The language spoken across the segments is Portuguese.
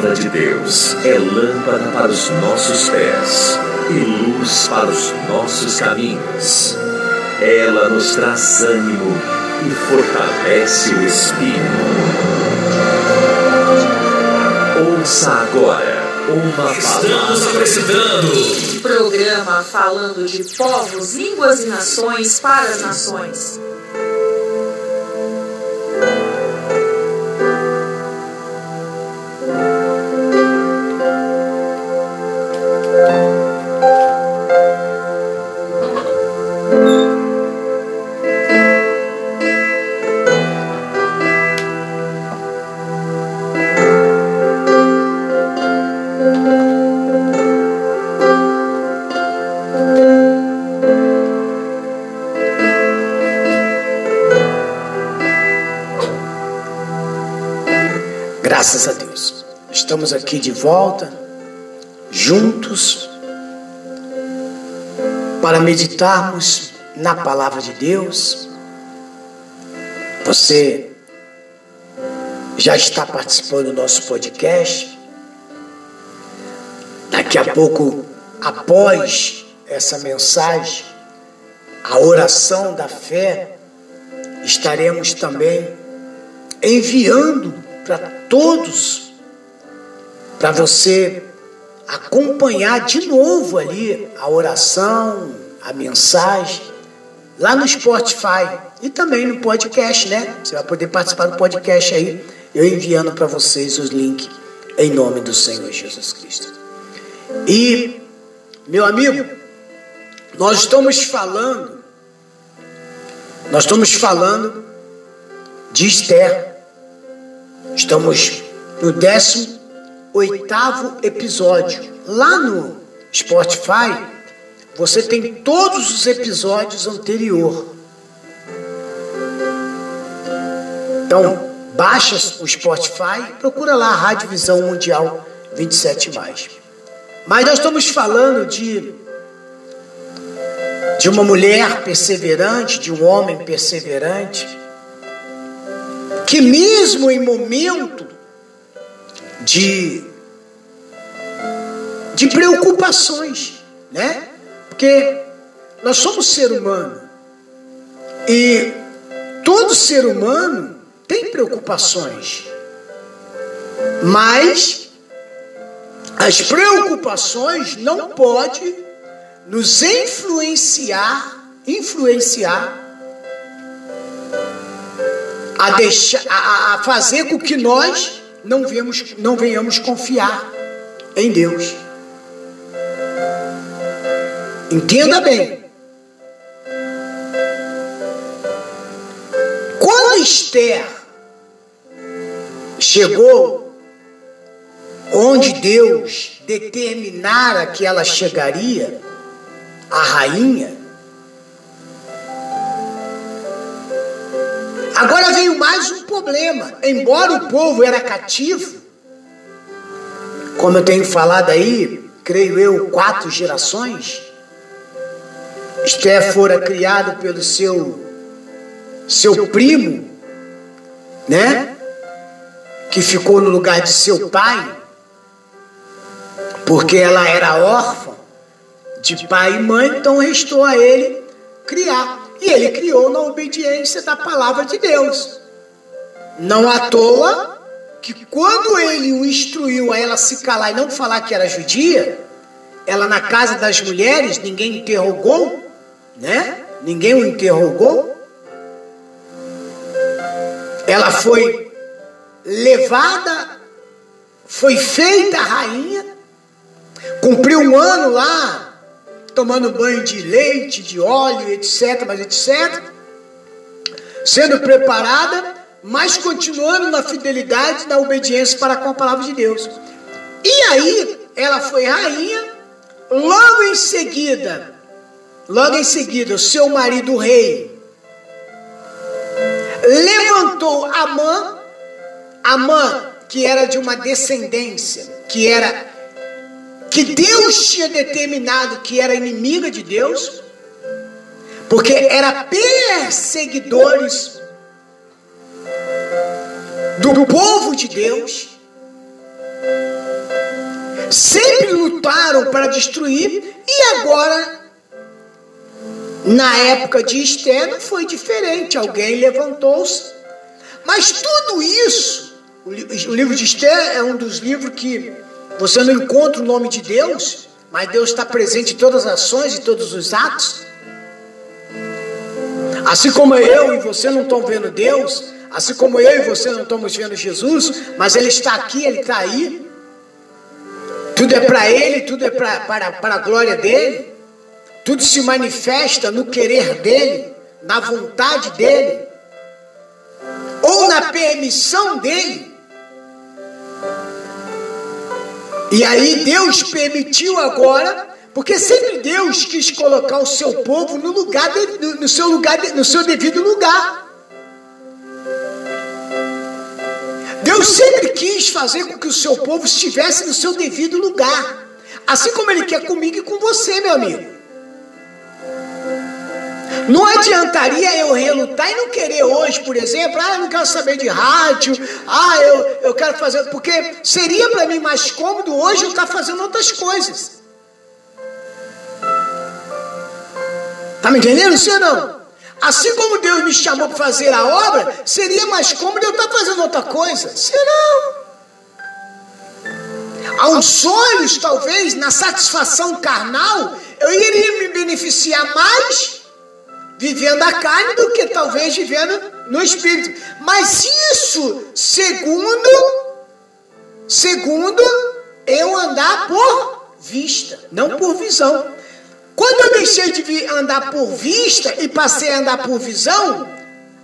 palavra de Deus é lâmpada para os nossos pés e luz para os nossos caminhos. Ela nos traz ânimo e fortalece o espírito. Ouça agora uma Estamos apresentando Programa falando de povos, línguas e nações para as nações. De volta, juntos, para meditarmos na palavra de Deus. Você já está participando do nosso podcast. Daqui a pouco, após essa mensagem, a oração da fé, estaremos também enviando para todos, para você acompanhar de novo ali a oração, a mensagem, lá no Spotify e também no podcast, né? Você vai poder participar do podcast aí, eu enviando para vocês os links em nome do Senhor Jesus Cristo. E, meu amigo, nós estamos falando, nós estamos falando de Esther. Estamos no 18 episódio. Lá no Spotify, você tem todos os episódios anteriores. Então, baixa o Spotify, procura lá Rádio Visão Mundial 27 Mas nós estamos falando de de uma mulher perseverante, de um homem perseverante, que mesmo em momento de de preocupações, né? Porque nós somos ser humano e todo ser humano tem preocupações, mas as preocupações não podem nos influenciar, influenciar a, deixar, a, a fazer com que nós não, vemos, não venhamos confiar em Deus. Entenda bem. Quando Esther chegou onde Deus determinara que ela chegaria, a rainha, Agora veio mais um problema. Embora o povo era cativo, como eu tenho falado aí, creio eu, quatro gerações, Esté fora criado pelo seu seu primo, né? Que ficou no lugar de seu pai, porque ela era órfã de pai e mãe, então restou a ele criar. E ele criou na obediência da palavra de Deus. Não à toa que quando ele o instruiu a ela se calar e não falar que era judia, ela na casa das mulheres, ninguém interrogou, né? Ninguém o interrogou. Ela foi levada, foi feita rainha, cumpriu um ano lá tomando banho de leite, de óleo, etc, mas etc, sendo preparada, mas continuando na fidelidade, na obediência para com a palavra de Deus. E aí, ela foi rainha, logo em seguida, logo em seguida, o seu marido, o rei, levantou Amã, Amã, que era de uma descendência, que era que Deus tinha determinado que era inimiga de Deus, porque era perseguidores do povo de Deus, sempre lutaram para destruir e agora, na época de Esther, não foi diferente. Alguém levantou-se. Mas tudo isso, o livro de Esther é um dos livros que você não encontra o nome de Deus, mas Deus está presente em todas as ações e todos os atos. Assim como eu e você não estão vendo Deus, assim como eu e você não estamos vendo Jesus, mas Ele está aqui, Ele está aí. Tudo é para Ele, tudo é pra, para, para a glória dEle. Tudo se manifesta no querer dEle, na vontade dEle, ou na permissão dEle. E aí Deus permitiu agora porque sempre Deus quis colocar o seu povo no lugar de, no seu lugar no seu devido lugar. Deus sempre quis fazer com que o seu povo estivesse no seu devido lugar. Assim como ele quer comigo e com você, meu amigo. Não adiantaria eu relutar e não querer hoje, por exemplo, ah, eu não quero saber de rádio, ah, eu, eu quero fazer. Porque seria para mim mais cômodo hoje eu estar fazendo outras coisas. Está me entendendo, sim ou não? Assim como Deus me chamou para fazer a obra, seria mais cômodo eu estar fazendo outra coisa. Se não. Aos olhos, talvez, na satisfação carnal, eu iria me beneficiar mais vivendo a carne do que talvez vivendo no espírito. Mas isso, segundo, segundo eu andar por vista, não por visão. Quando eu deixei de andar por vista e passei a andar por visão,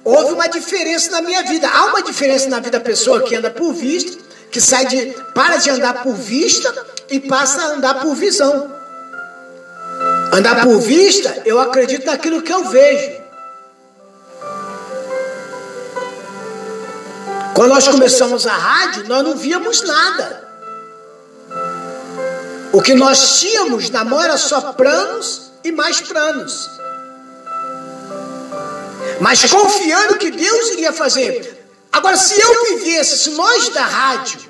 houve uma diferença na minha vida. Há uma diferença na vida da pessoa que anda por vista, que sai de para de andar por vista e passa a andar por visão. Andar por vista, eu acredito naquilo que eu vejo. Quando nós começamos a rádio, nós não víamos nada. O que nós tínhamos na mão era só planos e mais planos. Mas confiando que Deus iria fazer. Agora, se eu vivesse, se nós da rádio,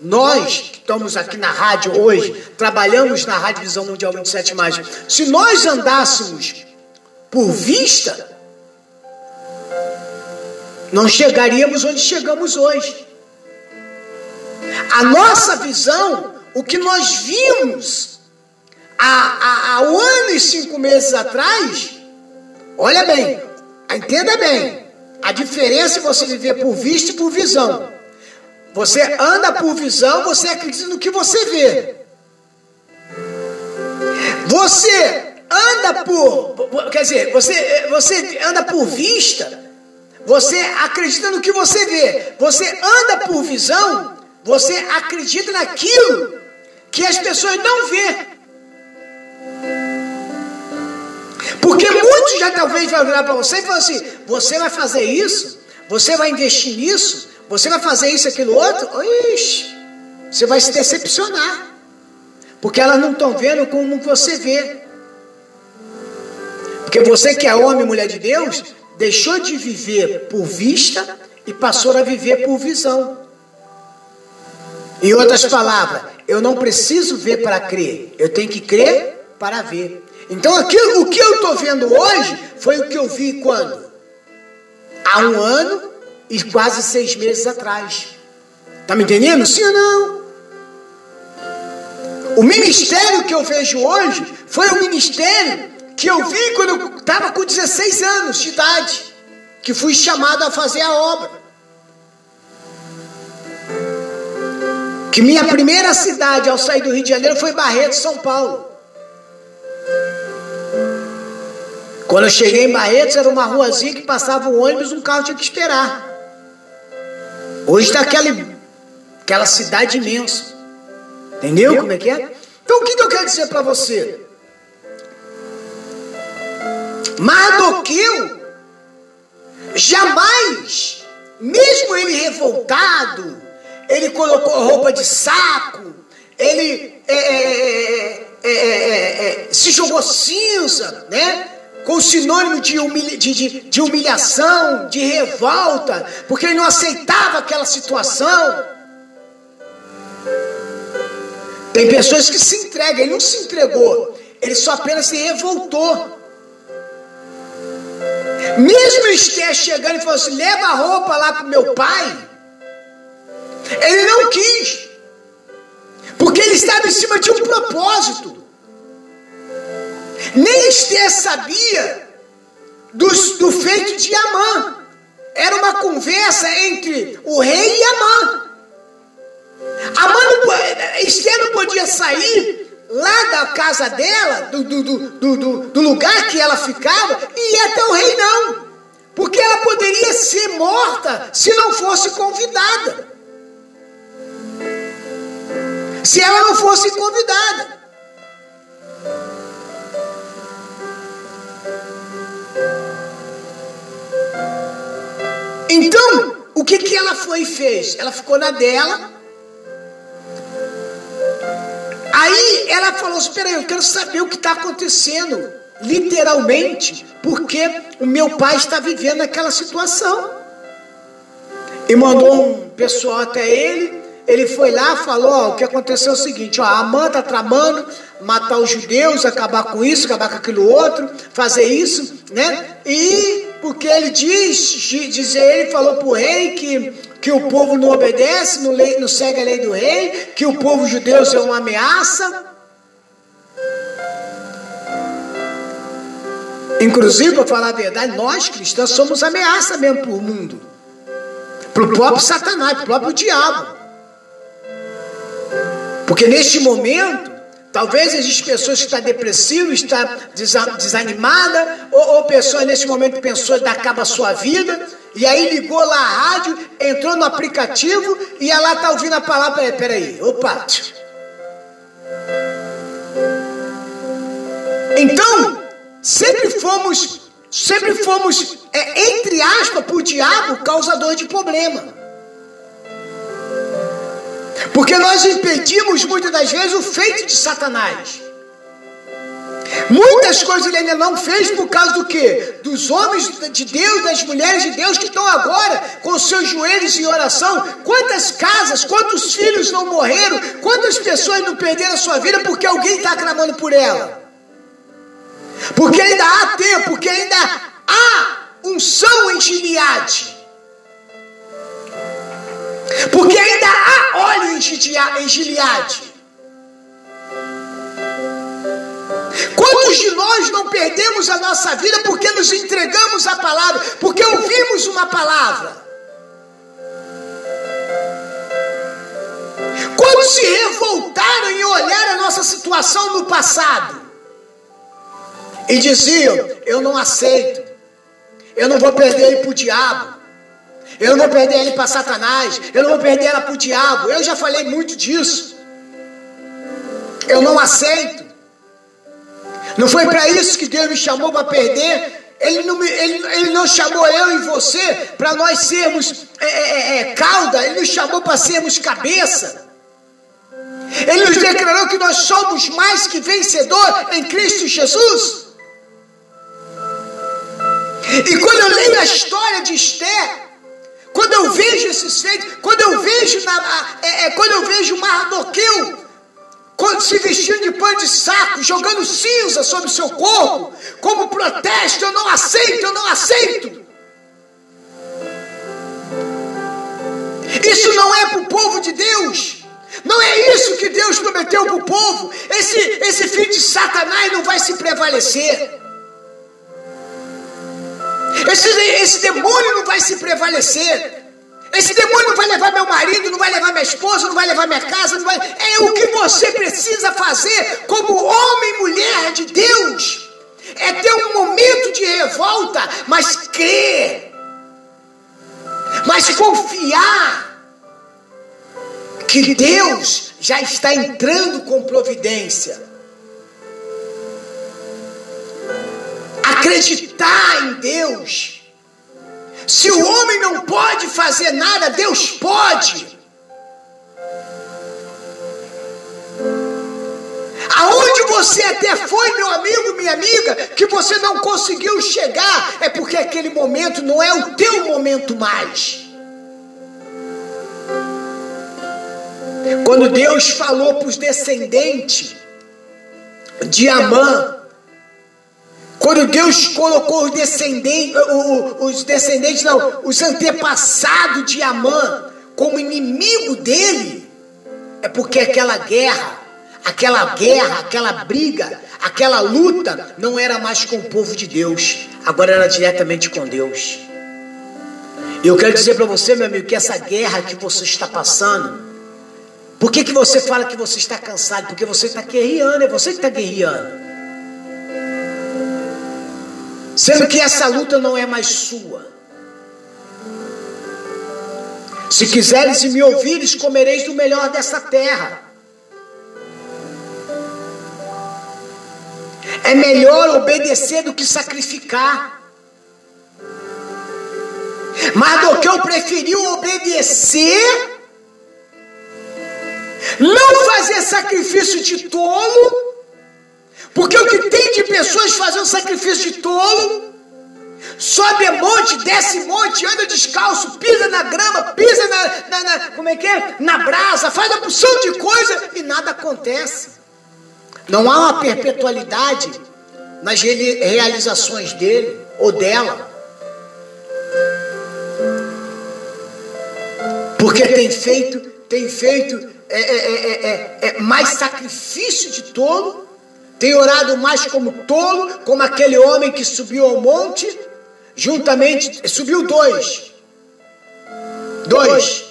nós que estamos aqui na rádio hoje, trabalhamos na Rádio Visão Mundial 27, mais, se nós andássemos por vista, não chegaríamos onde chegamos hoje. A nossa visão o que nós vimos há, há, há um ano e cinco meses atrás, olha bem, entenda bem, a diferença é você viver por vista e por visão. Você anda por visão, você acredita no que você vê. Você anda por, quer dizer, você, você anda por vista, você acredita no que você vê. Você anda por visão, você acredita naquilo que as pessoas não vê. Porque muitos já talvez vão virar para você e falar assim: você vai fazer isso, você vai investir nisso, você vai fazer isso, aquilo outro. Ixi, você vai se decepcionar. Porque elas não estão vendo como você vê. Porque você que é homem e mulher de Deus, deixou de viver por vista e passou a viver por visão. Em outras palavras, eu não preciso ver para crer, eu tenho que crer para ver. Então aquilo, o que eu estou vendo hoje foi o que eu vi quando? Há um ano e quase seis meses atrás. Está me entendendo? Sim ou não? O ministério que eu vejo hoje foi o ministério que eu vi quando eu estava com 16 anos de idade, que fui chamado a fazer a obra. que minha primeira cidade ao sair do Rio de Janeiro foi Barreto, São Paulo. Quando eu cheguei em Barretos, era uma ruazinha que passava um ônibus, um carro tinha que esperar. Hoje está aquela, aquela cidade imensa. Entendeu como é que é? Então o que, que eu quero dizer para você? Mardoqueu jamais, mesmo ele revoltado, ele colocou roupa de saco, ele é, é, é, se jogou cinza, né? Com sinônimo de, humilha, de, de, de humilhação, de revolta, porque ele não aceitava aquela situação. Tem pessoas que se entregam, ele não se entregou, ele só apenas se revoltou. Mesmo Esther chegando e falando assim: leva a roupa lá para meu pai, ele não quis, porque ele estava em cima de um propósito. Nem Esther sabia do, do feito de Amã. Era uma conversa entre o rei e Amã. Amã não, Esther não podia sair lá da casa dela, do, do, do, do, lugar que ela ficava, e ir até o rei, não. Porque ela poderia ser morta se não fosse convidada. Se ela não fosse convidada. Então, o que, que ela foi e fez? Ela ficou na dela. Aí ela falou: Espera aí, eu quero saber o que está acontecendo. Literalmente, porque o meu pai está vivendo aquela situação. E mandou um pessoal até ele. Ele foi lá falou: ó, o que aconteceu é o seguinte: ó, a Amã está tramando matar os judeus, acabar com isso, acabar com aquilo outro, fazer isso, né? E porque ele diz, diz ele, falou para o rei que, que o povo não obedece, não, lei, não segue a lei do rei, que o povo judeu é uma ameaça. Inclusive, para falar a verdade, nós cristãos somos ameaça mesmo para o mundo, para o próprio Satanás, para o próprio diabo. Porque neste momento, Talvez existem pessoas que estão depressivas, está desanimada, ou, ou pessoas nesse momento pensou dar cabo à sua vida, e aí ligou lá a rádio, entrou no aplicativo e ela está ouvindo a palavra. Peraí, opa. Então, sempre fomos, sempre fomos, é, entre aspas, para o diabo causador de problema. Porque nós impedimos muitas das vezes o feito de Satanás. Muitas coisas ele ainda não fez por causa do que? Dos homens de Deus, das mulheres de Deus que estão agora com seus joelhos em oração. Quantas casas, quantos filhos não morreram, quantas pessoas não perderam a sua vida porque alguém está clamando por ela. Porque ainda há tempo, porque ainda há unção em Gileade. Porque ainda há óleo em Gileade. Quantos de nós não perdemos a nossa vida porque nos entregamos à palavra, porque ouvimos uma palavra? Quantos se revoltaram em olhar a nossa situação no passado e diziam: Eu não aceito, eu não vou perder para o diabo, eu não vou perder ele para Satanás. Eu não vou perder ela para o diabo. Eu já falei muito disso. Eu não aceito. Não foi para isso que Deus me chamou para perder. Ele não, me, ele, ele não chamou eu e você para nós sermos é, é, é, é, cauda. Ele nos chamou para sermos cabeça. Ele nos declarou que nós somos mais que vencedor em Cristo Jesus. E quando eu leio a história de Esther, quando eu vejo esses feitos, quando eu vejo, na, é, é, quando eu vejo Mardoqueu quando se vestindo de pano de saco, jogando cinza sobre o seu corpo, como protesto, eu não aceito, eu não aceito. Isso não é para o povo de Deus. Não é isso que Deus prometeu para o povo. Esse, esse filho de Satanás não vai se prevalecer. Esse, esse demônio não vai se prevalecer. Esse demônio não vai levar meu marido, não vai levar minha esposa, não vai levar minha casa, não vai. É o que você precisa fazer como homem e mulher de Deus. É ter um momento de revolta, mas crer, mas confiar que Deus já está entrando com providência. Acreditar em Deus. Se o homem não pode fazer nada, Deus pode. Aonde você até foi, meu amigo, minha amiga, que você não conseguiu chegar, é porque aquele momento não é o teu momento mais. Quando Deus falou para os descendentes de Amã, quando Deus colocou os descendentes, os descendentes não, os antepassados de Amã como inimigo dele, é porque aquela guerra, aquela guerra, aquela briga, aquela luta não era mais com o povo de Deus, agora era diretamente com Deus. Eu quero dizer para você, meu amigo, que essa guerra que você está passando, por que, que você fala que você está cansado? Porque você está guerreando, é você que está guerreando. Sendo que essa luta não é mais sua. Se quiseres e me ouvires, comereis do melhor dessa terra. É melhor obedecer do que sacrificar. Mardoqueu preferiu obedecer não fazer sacrifício de tolo, porque o que tem de pessoas fazendo sacrifício de tolo, sobe monte, desce monte, anda descalço, pisa na grama, pisa na, na, na, como é que é? Na brasa, faz a porção de coisa e nada acontece. Não há uma perpetualidade nas realizações dele ou dela. Porque tem feito, tem feito é, é, é, é, mais sacrifício de tolo, tem orado mais como tolo, como aquele homem que subiu ao monte, juntamente, subiu dois. Dois.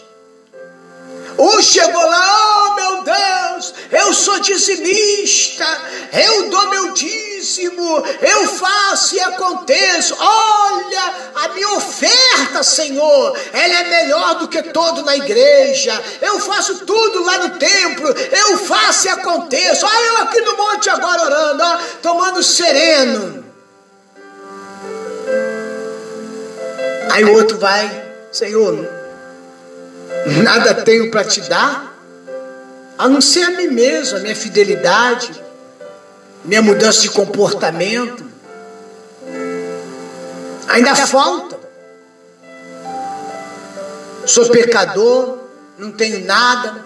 Um chegou lá, oh meu Deus, eu sou dizimista, eu dou meu dízimo, eu faço e aconteço. Olha, a minha oferta, Senhor, ela é melhor do que todo na igreja. Eu faço tudo lá no templo, eu faço e aconteço. Olha eu aqui no monte agora orando, ó, tomando sereno. Aí o outro vai, Senhor, nada tenho para te dar, a não ser a mim mesmo, a minha fidelidade, minha mudança de comportamento. Ainda falta. Sou pecador, não tenho nada.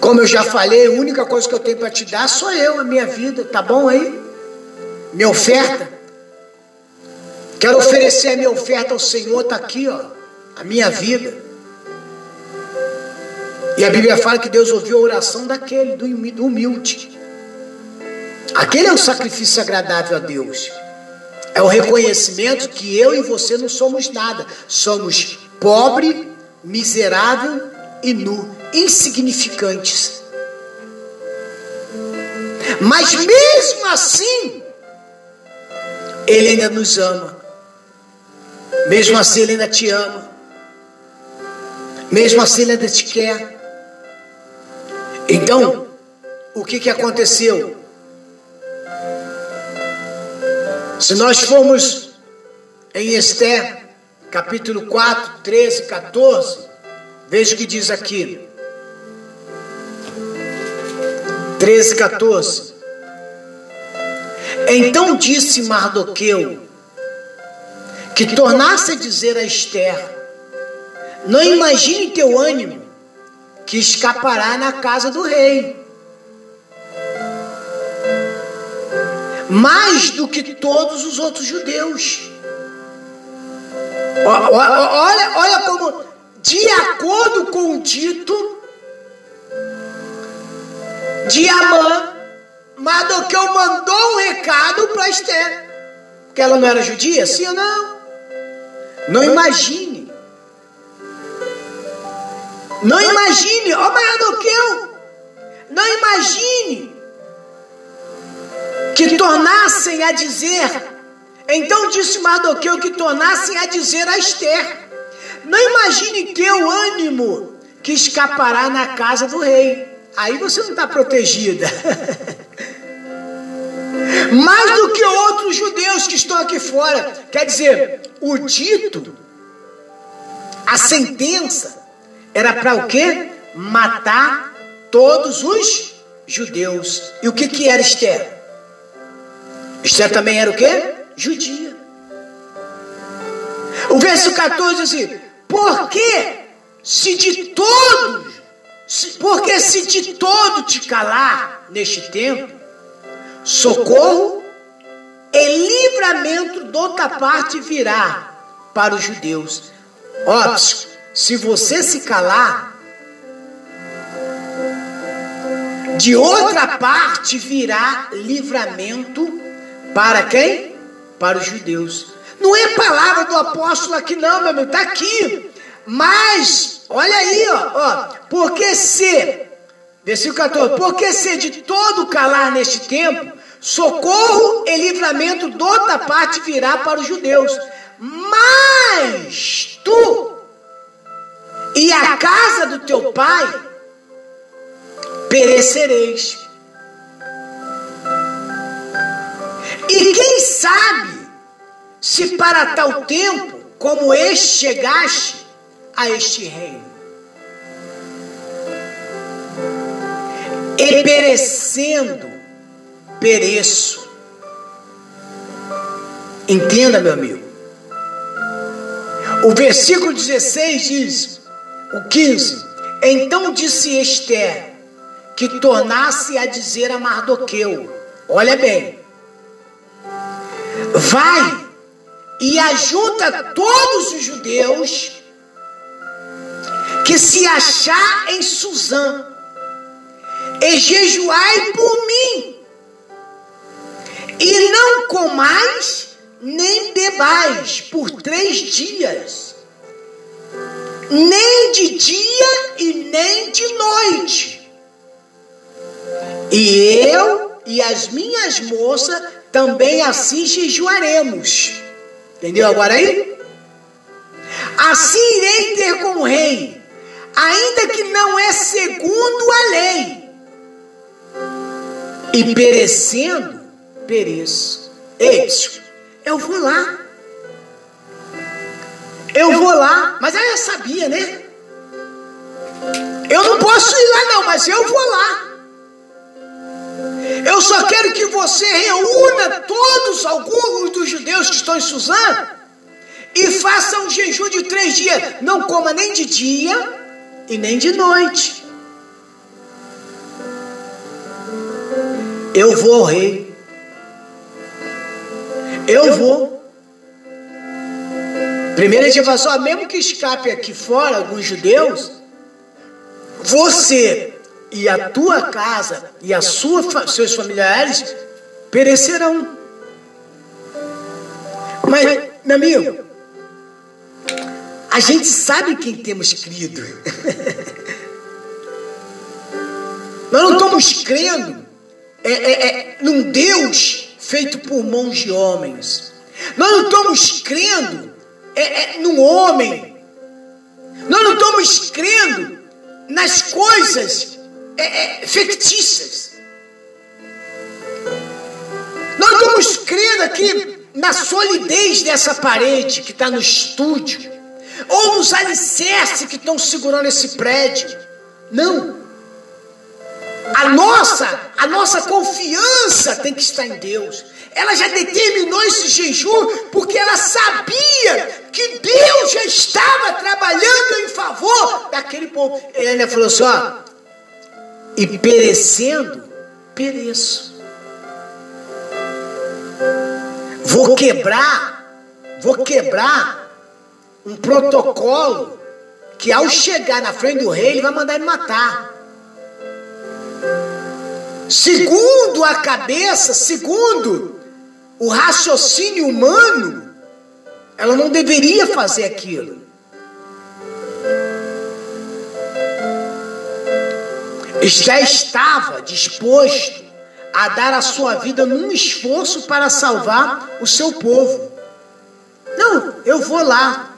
Como eu já falei, a única coisa que eu tenho para te dar sou eu, a minha vida, tá bom aí? Minha oferta. Quero oferecer a minha oferta ao Senhor, está aqui, ó, a minha vida. E a Bíblia fala que Deus ouviu a oração daquele, do humilde. Aquele é o sacrifício agradável a Deus. É o reconhecimento que eu e você não somos nada. Somos pobre, miserável e nu, insignificantes. Mas mesmo assim, Ele ainda nos ama. Mesmo assim, Ele ainda te ama. Mesmo assim, Ele ainda te quer. Então, o que, que aconteceu? Se nós formos em Esther, capítulo 4, 13, 14, veja o que diz aqui. 13, 14. Então disse Mardoqueu que tornasse a dizer a Esther: Não imagine teu ânimo que escapará na casa do rei. Mais do que todos os outros judeus. Olha, olha como, de acordo com o dito de Amã, Mardoqueu mandou um recado para Esther. Porque ela não era judia, sim ou não? Não imagine não imagine, ó Mardoqueu, não imagine que tornassem a dizer, então disse Mardoqueu que tornassem a dizer a Esther, não imagine teu ânimo que escapará na casa do rei, aí você não está protegida. Mais do que outros judeus que estão aqui fora, quer dizer, o dito, a sentença, era para o quê? Matar todos os judeus. E o que, que era Esther? Esther também era o quê? Judia. O verso 14 diz assim: Porque se de todos porque se de todo te calar neste tempo, socorro e livramento de outra parte virá para os judeus. Óbvio, se você se calar, de outra parte virá livramento para quem? Para os judeus. Não é palavra do apóstolo aqui, não, meu amigo, está aqui. Mas, olha aí, ó, ó, porque se, versículo 14, porque se de todo calar neste tempo, socorro e livramento de outra parte virá para os judeus. Mas tu e a casa do teu pai perecereis. E quem sabe se para tal tempo como este chegaste a este reino. E perecendo, pereço. Entenda, meu amigo. O versículo 16 diz: o 15: Então disse Esther que tornasse a dizer a Mardoqueu: Olha bem, vai e ajunta todos os judeus que se achar em Suzã, e jejuai por mim, e não comais nem bebais por três dias nem de dia e nem de noite. E eu e as minhas moças também assim jejuaremos. Entendeu agora aí? Assim irei ter com o rei, ainda que não é segundo a lei. E perecendo, pereço. Eis, eu vou lá eu vou lá, mas ela sabia, né? Eu não posso ir lá, não, mas eu vou lá. Eu só quero que você reúna todos, alguns dos judeus que estão em Suzã, e faça um jejum de três dias. Não coma nem de dia e nem de noite. Eu vou, rei. Eu vou. Primeiro a gente fala só, mesmo que escape aqui fora alguns judeus, você e a tua casa e a sua, seus familiares perecerão. Mas, meu amigo, a gente sabe quem temos crido. Nós não estamos crendo é, é, é, num Deus feito por mãos de homens. Nós não estamos crendo é, é, no homem. Nós não estamos crendo nas coisas é, é, fictícias. Nós estamos crendo aqui na solidez dessa parede que está no estúdio, ou nos alicerces que estão segurando esse prédio. Não. A nossa, a nossa confiança tem que estar em Deus. Ela já determinou esse jejum porque ela sabia que Deus já estava trabalhando em favor daquele povo. Ela falou assim: ó, e perecendo, pereço. Vou quebrar, vou quebrar um protocolo que ao chegar na frente do rei, ele vai mandar ele matar. Segundo a cabeça, segundo o raciocínio humano, ela não deveria fazer aquilo. Já estava disposto a dar a sua vida num esforço para salvar o seu povo. Não, eu vou lá.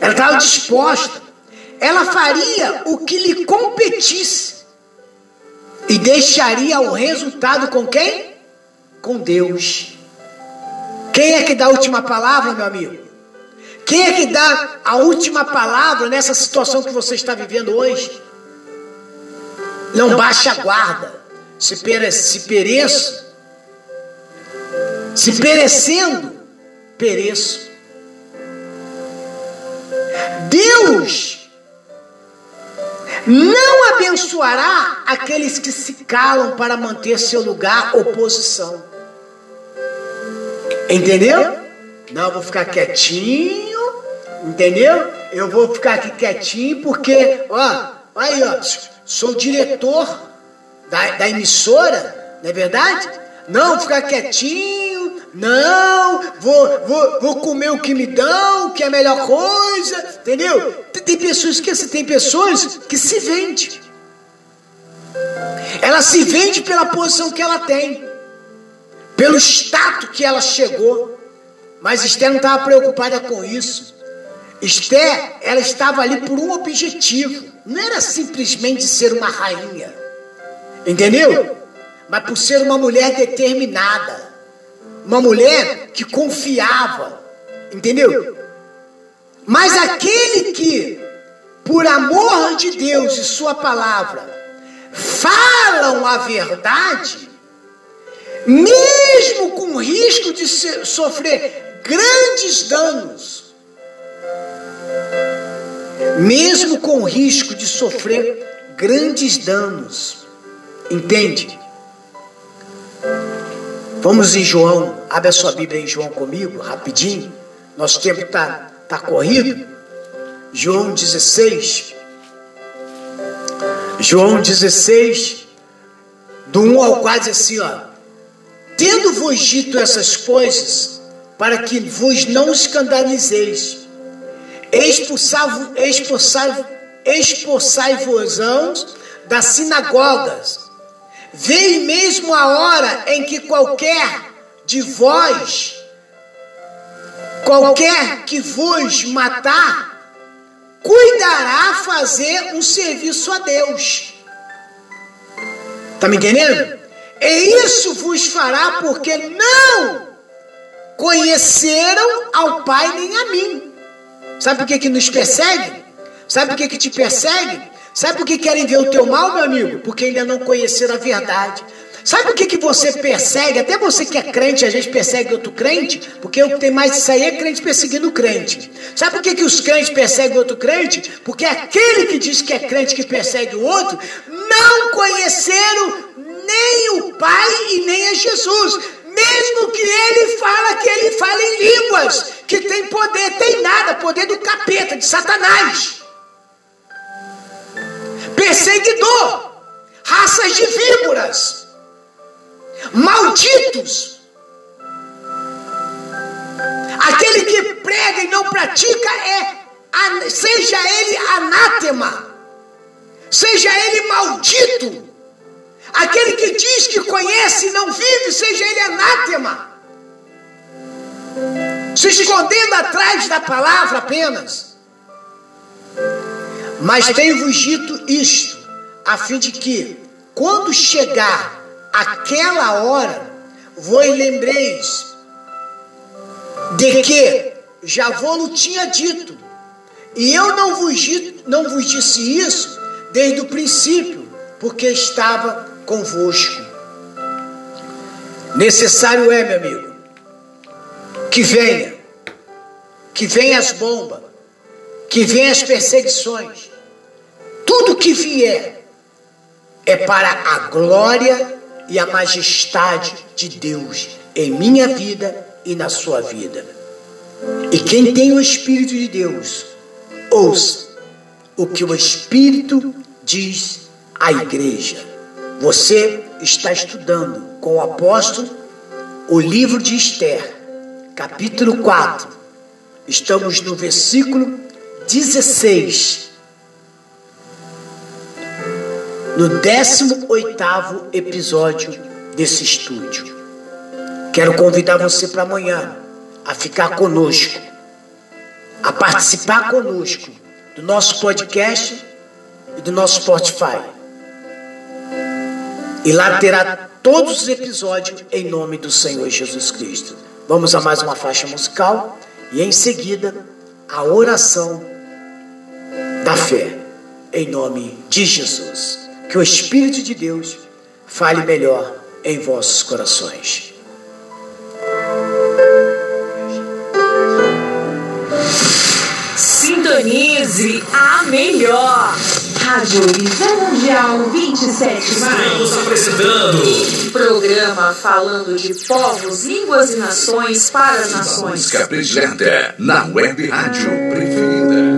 Ela estava disposta. Ela faria o que lhe competisse. E deixaria o resultado com quem? com Deus. Quem é que dá a última palavra, meu amigo? Quem é que dá a última palavra nessa situação que você está vivendo hoje? Não baixe a guarda. Se, pere, se pereço, se perecendo, pereço. Deus não abençoará aqueles que se calam para manter seu lugar ou posição. Entendeu? Não, eu vou ficar quietinho, entendeu? Eu vou ficar aqui quietinho porque, ó, aí, ó, sou diretor da, da emissora, não é verdade? Não, ficar quietinho, não, vou, vou, vou comer o que me dão, que é a melhor coisa, entendeu? Tem, tem pessoas que tem pessoas que se vende. Ela se vende pela posição que ela tem, pelo status que ela chegou. Mas Esther não estava preocupada com isso. Esther, ela estava ali por um objetivo. Não era simplesmente ser uma rainha. Entendeu? Mas por ser uma mulher determinada. Uma mulher que confiava. Entendeu? Mas aquele que, por amor de Deus e Sua palavra, falam a verdade, mesmo com risco de sofrer grandes danos, mesmo com o risco de sofrer grandes danos. Entende? Vamos em João, abre a sua Bíblia em João comigo, rapidinho. Nosso tempo está tá corrido. João 16. João 16, do 1 ao 4, assim, ó. Tendo-vos dito essas coisas, para que vos não escandalizeis, expulsai-vos das sinagogas. Veio mesmo a hora em que qualquer de vós, qualquer que vos matar, cuidará fazer um serviço a Deus. Está me entendendo? E isso vos fará porque não conheceram ao Pai nem a mim. Sabe por que, que nos persegue? Sabe por que, que te persegue? Sabe por que querem ver o teu mal, meu amigo? Porque ainda não conheceram a verdade. Sabe por que, que você persegue? Até você que é crente, às vezes persegue outro crente, porque o que tem mais isso aí é crente perseguindo crente. Sabe por que, que os crentes perseguem outro crente? Porque aquele que diz que é crente que persegue o outro, não conheceram nem o Pai e nem a Jesus. Mesmo que ele fala que ele fala em línguas, que tem poder, tem nada, poder do capeta, de Satanás. Perseguidor, raças de víboras, malditos. Aquele que prega e não pratica é, seja ele anátema, seja ele maldito. Aquele que diz que conhece e não vive, seja ele anátema. Se escondendo atrás da palavra apenas. Mas tenho-vos dito isto, a fim de que, quando chegar aquela hora, vos lembreis de que já vos tinha dito, e eu não vos, não vos disse isso desde o princípio, porque estava convosco. Necessário é, meu amigo, que venha, que venha as bombas, que venha as perseguições, tudo que vier é para a glória e a majestade de Deus em minha vida e na sua vida. E quem tem o Espírito de Deus, ouça o que o Espírito diz à igreja. Você está estudando com o apóstolo o livro de Esther, capítulo 4. Estamos no versículo 16. No 18 episódio desse estúdio. Quero convidar você para amanhã a ficar conosco, a participar conosco do nosso podcast e do nosso Spotify. E lá terá todos os episódios em nome do Senhor Jesus Cristo. Vamos a mais uma faixa musical e em seguida a oração da fé em nome de Jesus. Que o Espírito de Deus fale melhor em vossos corações. Sintonize a melhor. Rádio Visão Mundial 27 Estamos apresentando programa falando de povos, línguas e nações para as nações. Música predileta na web rádio preferida.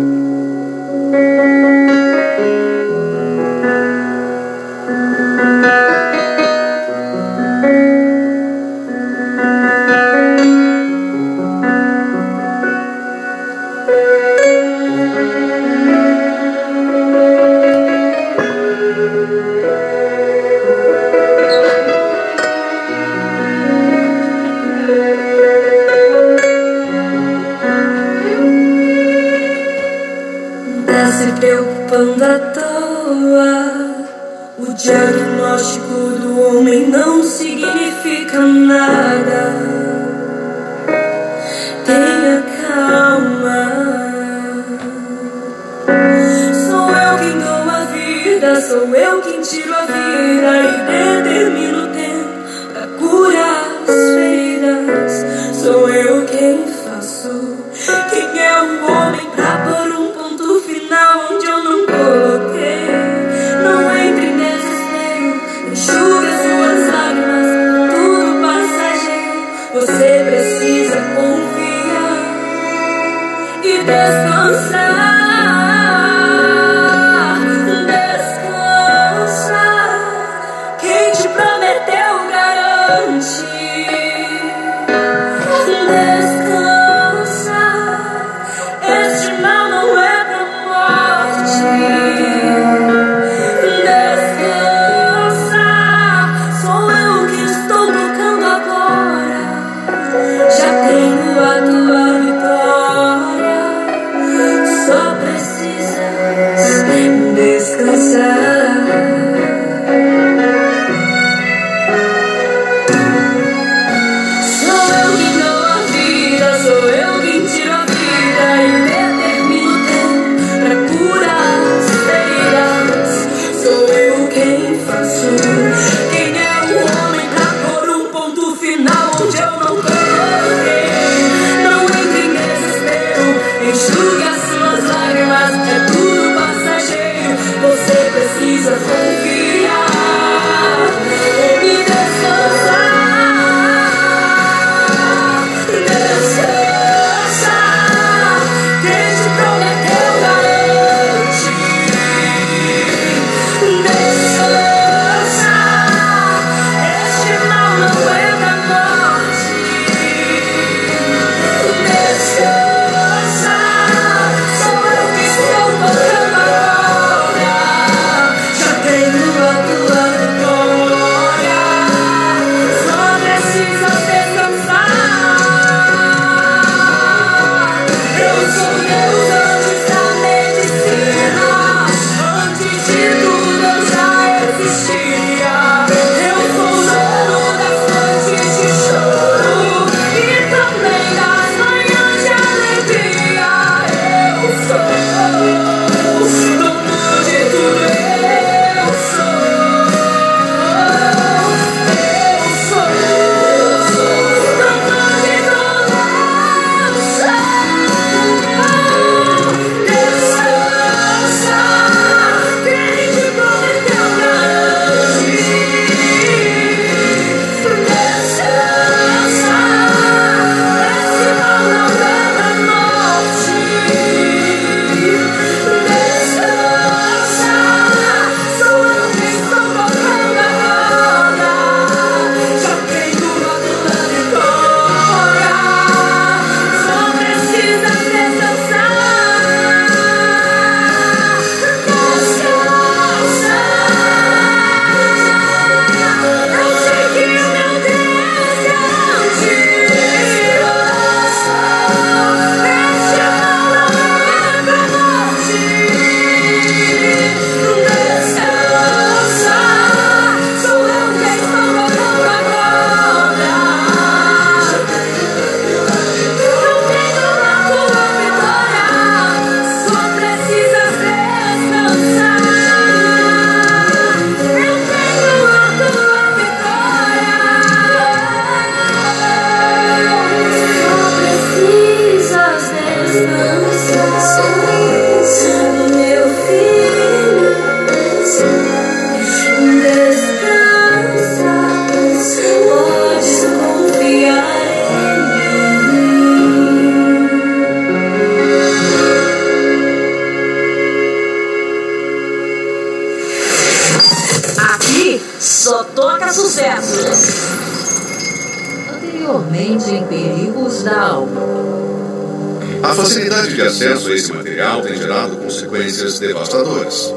De acesso a esse material tem gerado consequências devastadoras.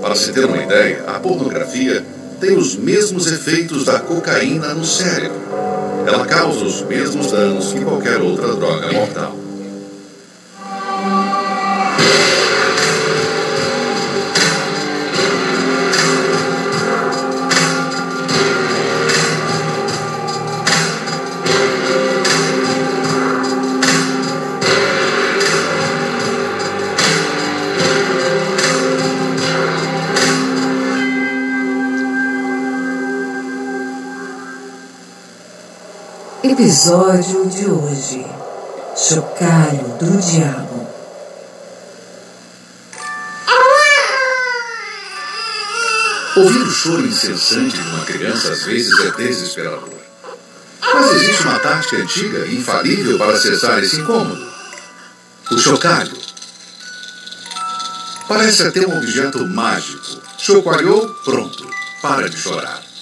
Para se ter uma ideia, a pornografia tem os mesmos efeitos da cocaína no cérebro. Ela causa os mesmos danos que qualquer outra droga mortal. Episódio de hoje: Chocalho do Diabo. Ouvir o choro incessante de uma criança às vezes é desesperador. Mas existe uma tática antiga e infalível para cessar esse incômodo: o chocalho. Parece até um objeto mágico. Chocalhou, pronto, para de chorar.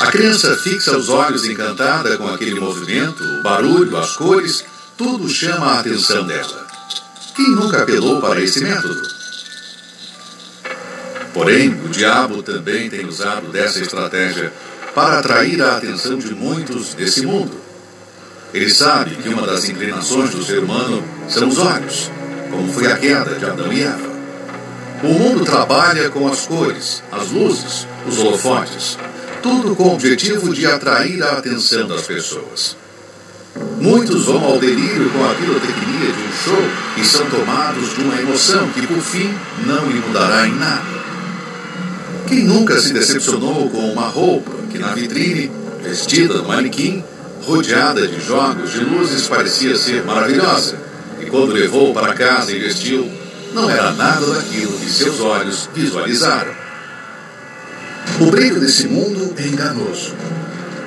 A criança fixa os olhos encantada com aquele movimento, o barulho, as cores, tudo chama a atenção dela. Quem nunca apelou para esse método? Porém, o diabo também tem usado dessa estratégia para atrair a atenção de muitos desse mundo. Ele sabe que uma das inclinações do ser humano são os olhos, como foi a queda de Adão e Eva. O mundo trabalha com as cores, as luzes, os holofotes, tudo com o objetivo de atrair a atenção das pessoas. Muitos vão ao delírio com a pirotecnia de um show e são tomados de uma emoção que, por fim, não lhe mudará em nada. Quem nunca se decepcionou com uma roupa que, na vitrine, vestida no manequim, rodeada de jogos de luzes, parecia ser maravilhosa, e quando levou para casa e vestiu, não era nada daquilo que seus olhos visualizaram? O brilho desse mundo é enganoso,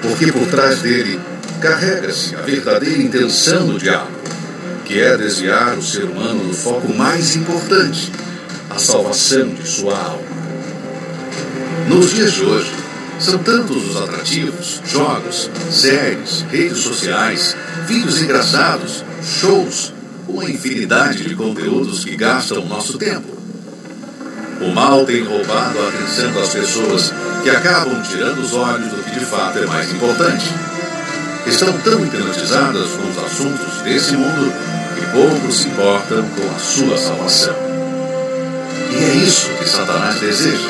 porque por trás dele carrega-se a verdadeira intenção do diabo, que é desviar o ser humano do foco mais importante, a salvação de sua alma. Nos dias de hoje, são tantos os atrativos, jogos, séries, redes sociais, vídeos engraçados, shows, uma infinidade de conteúdos que gastam nosso tempo. O mal tem roubado a atenção das pessoas que acabam tirando os olhos do que de fato é mais importante. Estão tão hipnotizadas com os assuntos desse mundo que pouco se importam com a sua salvação. E é isso que Satanás deseja: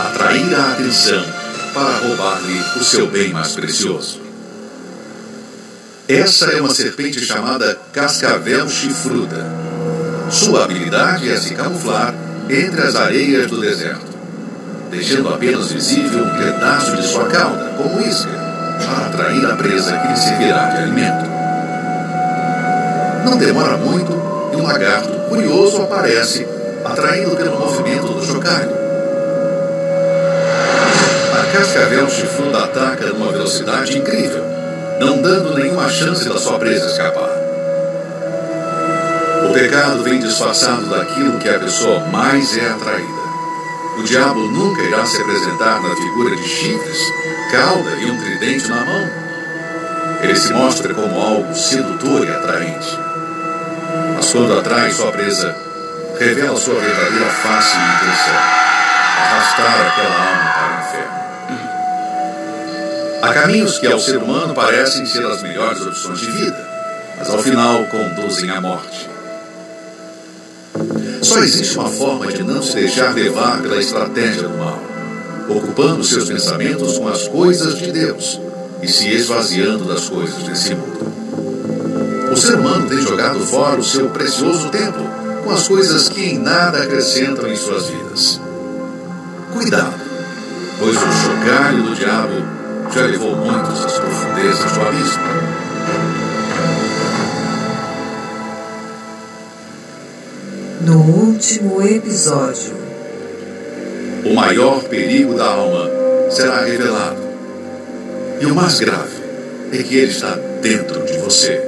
atrair a atenção para roubar-lhe o seu bem mais precioso. Essa é uma serpente chamada cascavel chifruda. Sua habilidade é se camuflar entre as areias do deserto, deixando apenas visível um pedaço de sua cauda, como isca, para atrair a presa que lhe servirá de alimento. Não demora muito e um lagarto curioso aparece, atraído pelo movimento do chocalho. A cascavel chifruda ataca numa velocidade incrível, não dando nenhuma chance da sua presa escapar. Pecado vem disfarçado daquilo que a pessoa mais é atraída. O diabo nunca irá se apresentar na figura de chifres, cauda e um tridente na mão. Ele se mostra como algo sedutor e atraente. Mas quando atrai sua presa, revela sua verdadeira face e intenção: arrastar aquela alma para o inferno. Há caminhos que ao ser humano parecem ser as melhores opções de vida, mas ao final conduzem à morte. Só existe uma forma de não se deixar levar pela estratégia do mal, ocupando seus pensamentos com as coisas de Deus e se esvaziando das coisas desse mundo. O ser humano tem jogado fora o seu precioso tempo com as coisas que em nada acrescentam em suas vidas. Cuidado, pois o chocalho do diabo já levou muitos às profundezas do abismo. No último episódio. O maior perigo da alma será revelado. E o mais grave é que ele está dentro de você.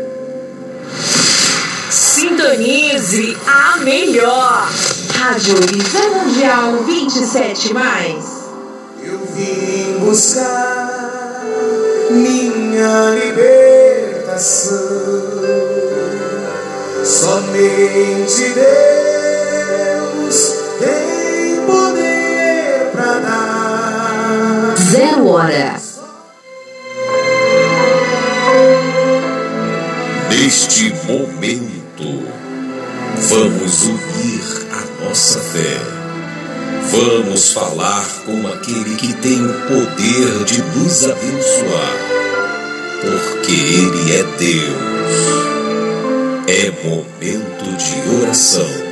Sintonize a melhor. Rádio Visão Mundial 27 mais. Eu vim buscar minha libertação. Somente Deus Zero hora. Neste momento, vamos unir a nossa fé. Vamos falar com aquele que tem o poder de nos abençoar, porque Ele é Deus. É momento de oração.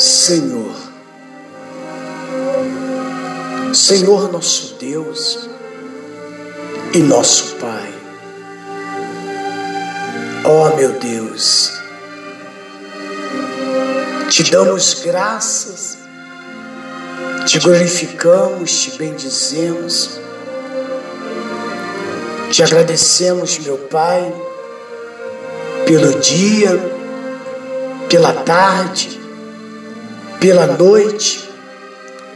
Senhor, Senhor nosso Deus e nosso Pai, ó meu Deus, te damos graças, te glorificamos, te bendizemos, te agradecemos, meu Pai, pelo dia, pela tarde, pela noite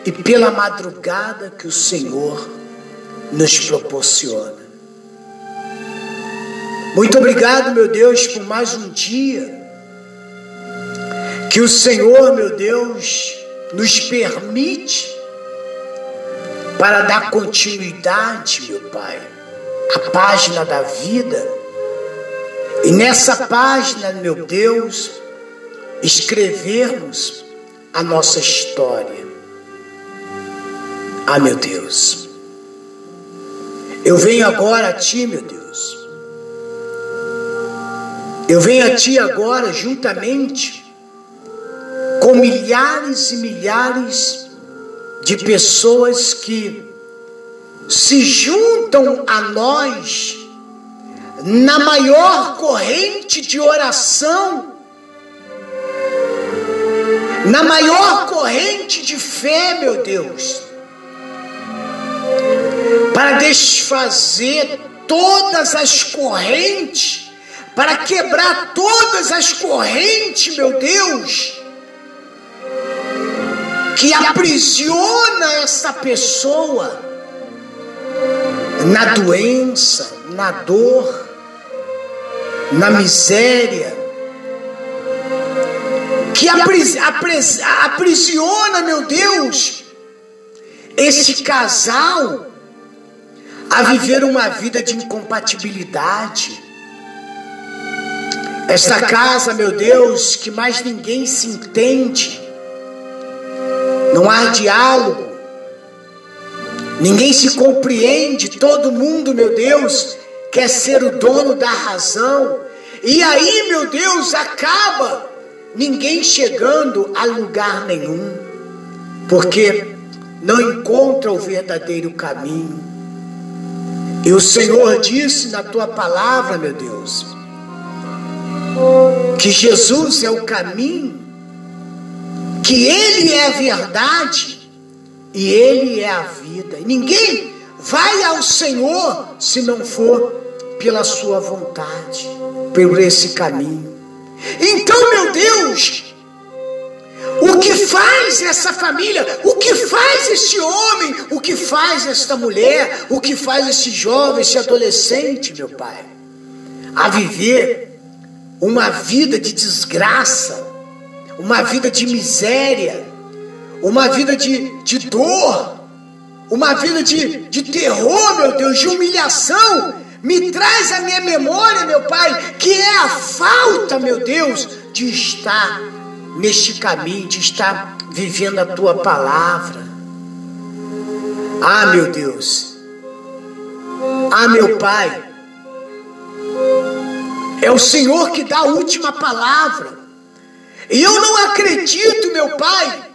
e pela madrugada que o Senhor nos proporciona. Muito obrigado, meu Deus, por mais um dia que o Senhor, meu Deus, nos permite para dar continuidade, meu Pai, à página da vida. E nessa página, meu Deus, escrevermos a nossa história. Ah, meu Deus. Eu venho agora a Ti, meu Deus. Eu venho a Ti agora juntamente com milhares e milhares de pessoas que se juntam a nós na maior corrente de oração na maior corrente de fé, meu Deus, para desfazer todas as correntes, para quebrar todas as correntes, meu Deus, que aprisiona essa pessoa na doença, na dor, na miséria que apris, apris, aprisiona, meu Deus, esse casal a viver uma vida de incompatibilidade. Esta casa, meu Deus, que mais ninguém se entende, não há diálogo, ninguém se compreende, todo mundo, meu Deus, quer ser o dono da razão, e aí, meu Deus, acaba ninguém chegando a lugar nenhum, porque não encontra o verdadeiro caminho. E o Senhor disse na tua palavra, meu Deus, que Jesus é o caminho, que Ele é a verdade e Ele é a vida. E ninguém vai ao Senhor se não for pela Sua vontade, por esse caminho. Então, meu Deus, o que faz essa família, o que faz este homem, o que faz esta mulher, o que faz esse jovem, esse adolescente, meu Pai, a viver uma vida de desgraça, uma vida de miséria, uma vida de, de dor, uma vida de, de terror, meu Deus, de humilhação, me traz à minha memória, meu Pai, que é a falta, meu Deus, de estar neste caminho, de estar vivendo a tua palavra. Ah, meu Deus. Ah, meu Pai. É o Senhor que dá a última palavra. E eu não acredito, meu Pai.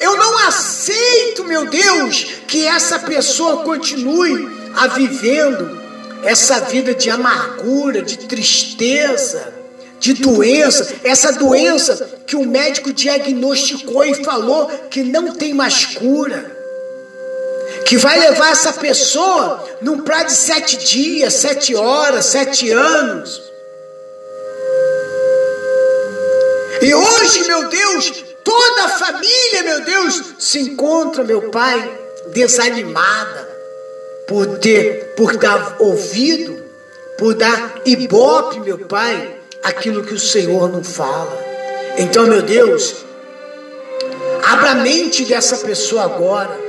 Eu não aceito, meu Deus, que essa pessoa continue a vivendo essa vida de amargura, de tristeza, de doença, essa doença que o médico diagnosticou e falou que não tem mais cura. Que vai levar essa pessoa num prazo de sete dias, sete horas, sete anos. E hoje, meu Deus, toda a família, meu Deus, se encontra, meu Pai, desanimada por ter, por dar ouvido, por dar ibope, meu Pai, aquilo que o Senhor não fala. Então, meu Deus, abra a mente dessa pessoa agora.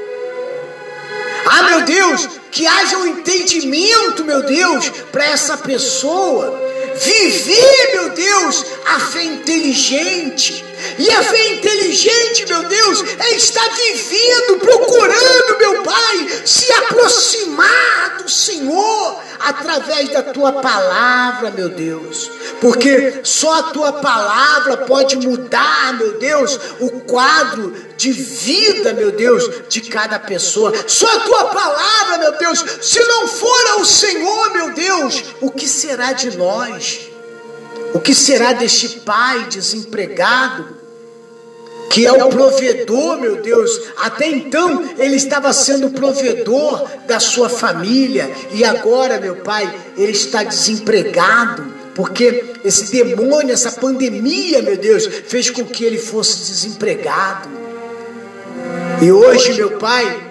Ah, meu Deus, que haja um entendimento, meu Deus, para essa pessoa viver, meu Deus, a fé inteligente. E a fé inteligente, meu Deus, é estar vivendo, procurando, meu Pai, se aproximar do Senhor através da tua palavra, meu Deus. Porque só a tua palavra pode mudar, meu Deus, o quadro de vida, meu Deus, de cada pessoa. Só a tua palavra, meu Deus. Se não for ao Senhor, meu Deus, o que será de nós? O que será deste pai desempregado? Que é o provedor, meu Deus. Até então ele estava sendo provedor da sua família. E agora, meu pai, ele está desempregado. Porque esse demônio, essa pandemia, meu Deus, fez com que ele fosse desempregado. E hoje, meu pai,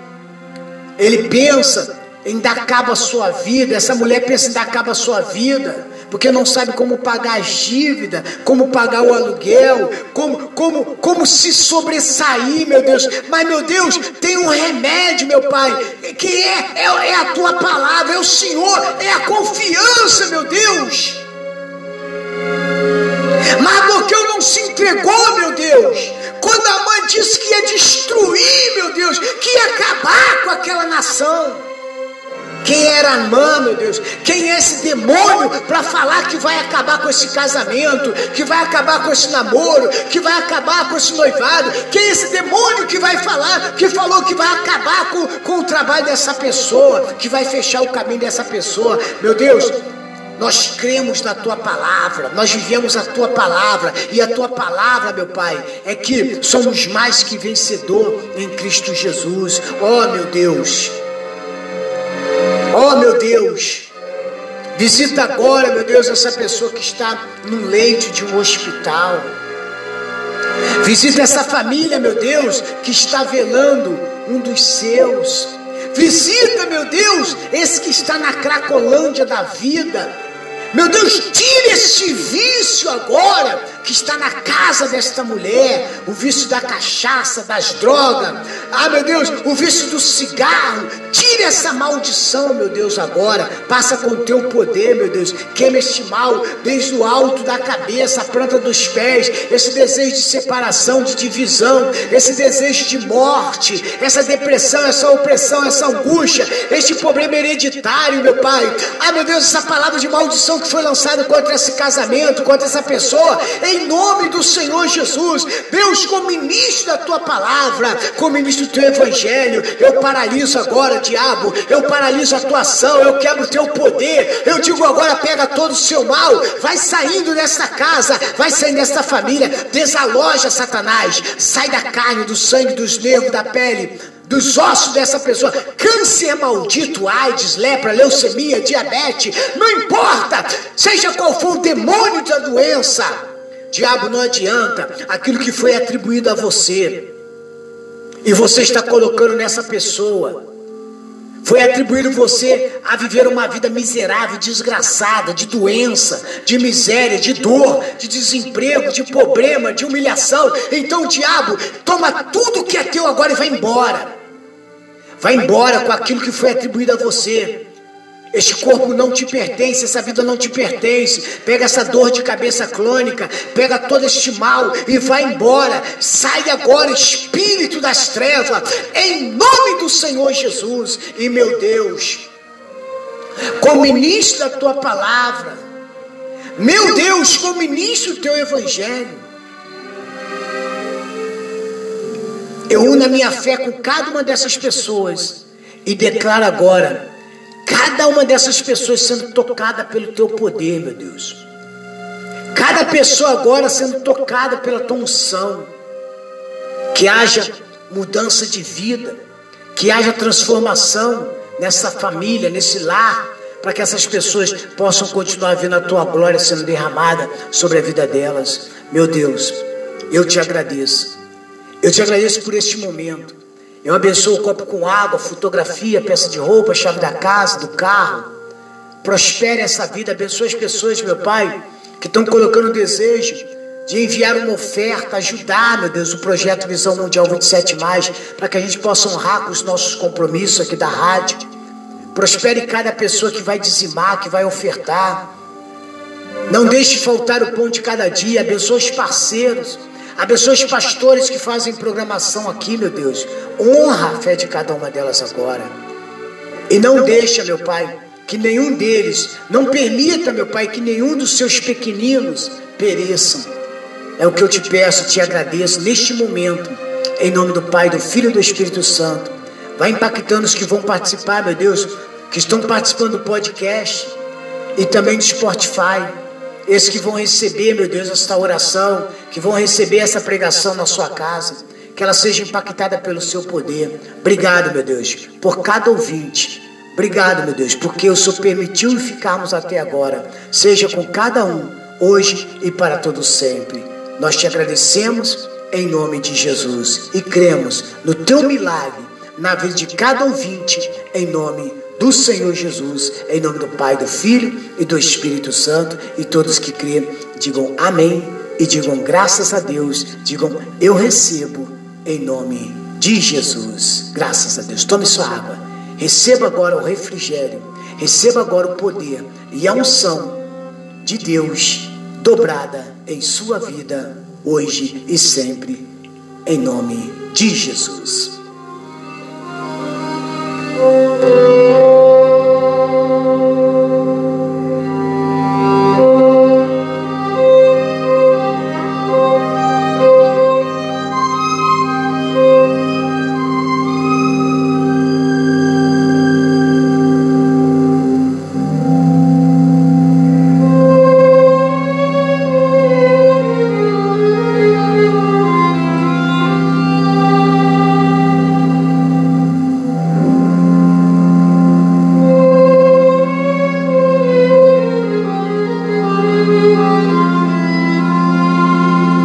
ele pensa em dar cabo à sua vida. Essa mulher pensa em dar cabo à sua vida porque não sabe como pagar as dívidas, como pagar o aluguel, como, como, como se sobressair, meu Deus. Mas, meu Deus, tem um remédio, meu Pai, que é, é, é a tua palavra, é o Senhor, é a confiança, meu Deus. Mardoqueu não se entregou, meu Deus. Quando a mãe disse que ia destruir, meu Deus, que ia acabar com aquela nação. Quem era Anã, meu Deus? Quem é esse demônio para falar que vai acabar com esse casamento, que vai acabar com esse namoro, que vai acabar com esse noivado? Quem é esse demônio que vai falar, que falou que vai acabar com, com o trabalho dessa pessoa, que vai fechar o caminho dessa pessoa? Meu Deus, nós cremos na tua palavra, nós vivemos a tua palavra, e a tua palavra, meu Pai, é que somos mais que vencedor em Cristo Jesus. Oh, meu Deus. Oh, meu Deus. Visita agora, meu Deus, essa pessoa que está no leito de um hospital. Visita essa família, meu Deus, que está velando um dos seus. Visita, meu Deus, esse que está na cracolândia da vida. Meu Deus, tire esse vício agora que está na casa desta mulher, o vício da cachaça, das drogas, ah meu Deus, o vício do cigarro, tire essa maldição, meu Deus, agora, passa com o teu poder, meu Deus, queima este mal desde o alto da cabeça, a planta dos pés, esse desejo de separação, de divisão, esse desejo de morte, essa depressão, essa opressão, essa angústia, este problema hereditário, meu Pai, ah meu Deus, essa palavra de maldição que foi lançada contra esse casamento, contra essa pessoa, em em nome do Senhor Jesus. Deus, como ministro da tua palavra, como ministro do teu evangelho, eu paraliso agora, diabo, eu paraliso a tua ação, eu quebro o teu poder. Eu digo agora, pega todo o seu mal, vai saindo dessa casa, vai saindo dessa família, desaloja Satanás, sai da carne, do sangue, dos nervos, da pele dos ossos dessa pessoa. Câncer maldito, AIDS, lepra, leucemia, diabetes, não importa, seja qual for o demônio da doença, Diabo, não adianta aquilo que foi atribuído a você. E você está colocando nessa pessoa. Foi atribuído você a viver uma vida miserável, desgraçada, de doença, de miséria, de dor, de desemprego, de problema, de humilhação. Então diabo toma tudo que é teu agora e vai embora. Vai embora com aquilo que foi atribuído a você. Este corpo não te pertence, essa vida não te pertence. Pega essa dor de cabeça crônica, pega todo este mal e vai embora. Sai agora, espírito das trevas, em nome do Senhor Jesus. E meu Deus, como ministro da tua palavra, meu Deus, como ministro do teu evangelho, eu uno a minha fé com cada uma dessas pessoas e declaro agora Cada uma dessas pessoas sendo tocada pelo teu poder, meu Deus. Cada pessoa agora sendo tocada pela tua unção. Que haja mudança de vida, que haja transformação nessa família, nesse lar, para que essas pessoas possam continuar vendo a tua glória sendo derramada sobre a vida delas. Meu Deus, eu te agradeço. Eu te agradeço por este momento. Eu abençoo o copo com água, fotografia, peça de roupa, chave da casa, do carro. Prospere essa vida, abençoe as pessoas, meu Pai, que estão colocando o desejo de enviar uma oferta, ajudar, meu Deus, o projeto Visão Mundial 27, para que a gente possa honrar com os nossos compromissos aqui da rádio. Prospere cada pessoa que vai dizimar, que vai ofertar. Não deixe faltar o pão de cada dia, abençoe os parceiros. Abençoe os pastores que fazem programação aqui, meu Deus. Honra a fé de cada uma delas agora. E não deixa, meu Pai, que nenhum deles, não permita, meu Pai, que nenhum dos seus pequeninos pereçam. É o que eu te peço, te agradeço neste momento, em nome do Pai, do Filho e do Espírito Santo. Vai impactando os que vão participar, meu Deus, que estão participando do podcast e também do Spotify esses que vão receber, meu Deus, esta oração, que vão receber essa pregação na sua casa, que ela seja impactada pelo seu poder. Obrigado, meu Deus, por cada ouvinte. Obrigado, meu Deus, porque o Senhor permitiu ficarmos até agora. Seja com cada um, hoje e para todo sempre. Nós te agradecemos em nome de Jesus e cremos no teu milagre na vida de cada ouvinte, em nome de do Senhor Jesus, em nome do Pai, do Filho e do Espírito Santo, e todos que crêem digam amém e digam graças a Deus, digam eu recebo em nome de Jesus. Graças a Deus. Tome sua água. Receba agora o refrigério. Receba agora o poder e a unção de Deus dobrada em sua vida hoje e sempre em nome de Jesus.